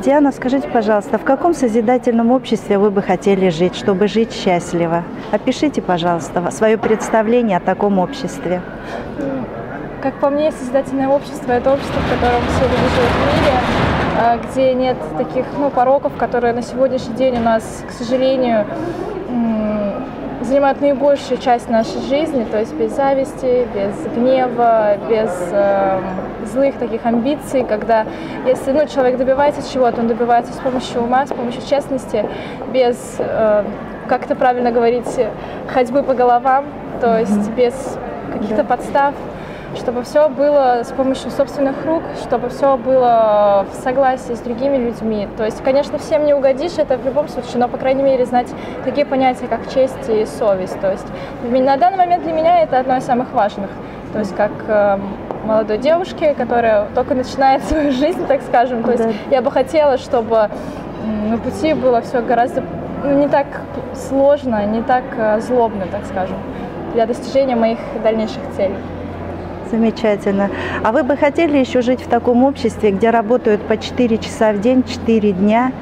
Диана, скажите, пожалуйста, в каком созидательном обществе вы бы хотели жить, чтобы жить счастливо? Опишите, пожалуйста, свое представление о таком обществе. Как по мне, созидательное общество – это общество, в котором все люди живут в мире, а, где нет таких ну, пороков, которые на сегодняшний день у нас, к сожалению, занимают наибольшую часть нашей жизни, то есть без зависти, без гнева, без э, злых таких амбиций, когда если ну, человек добивается чего-то, он добивается с помощью ума, с помощью честности, без, э, как это правильно говорить, ходьбы по головам, то есть без каких-то подстав, чтобы все было с помощью собственных рук, чтобы все было в согласии с другими людьми. То есть, конечно, всем не угодишь, это в любом случае, но, по крайней мере, знать такие понятия, как честь и совесть. То есть, на данный момент для меня это одно из самых важных. То есть, как э, молодой девушке, которая только начинает свою жизнь, так скажем. То есть, да. я бы хотела, чтобы на пути было все гораздо ну, не так сложно, не так э, злобно, так скажем, для достижения моих дальнейших целей. Замечательно. А вы бы хотели еще жить в таком обществе, где работают по 4 часа в день, 4 дня,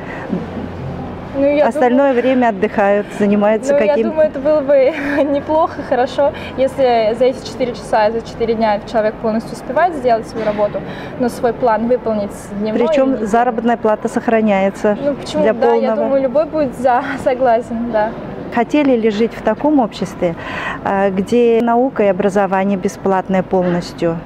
ну, я Остальное думаю, время отдыхают, занимаются ну, каким-то... Я думаю, это было бы неплохо, хорошо, если за эти 4 часа, за 4 дня человек полностью успевает сделать свою работу, но свой план выполнить дневной. Причем и... заработная плата сохраняется Ну почему? Для да, полного... я думаю, любой будет за, согласен, да. Хотели ли жить в таком обществе, э, где наука и образование бесплатное полностью?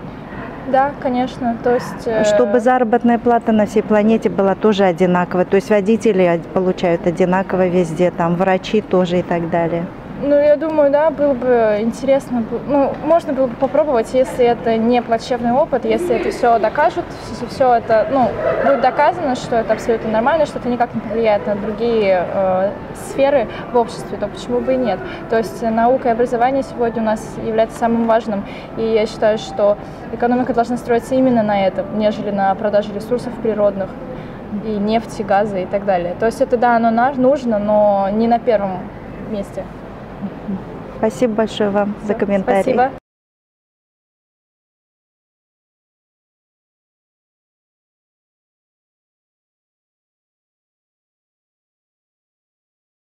Да, конечно. То есть, э, Чтобы заработная плата на всей планете была тоже одинаковая. То есть водители получают одинаково везде, там врачи тоже и так далее. Ну, я думаю, да, было бы интересно, ну, можно было бы попробовать, если это не плачевный опыт, если это все докажут, если все это, ну, будет доказано, что это абсолютно нормально, что это никак не повлияет на другие э, сферы в обществе, то почему бы и нет? То есть наука и образование сегодня у нас является самым важным, и я считаю, что экономика должна строиться именно на этом, нежели на продаже ресурсов природных и нефти, газа и так далее. То есть это, да, оно нужно, но не на первом месте. Спасибо большое вам за комментарий. Спасибо.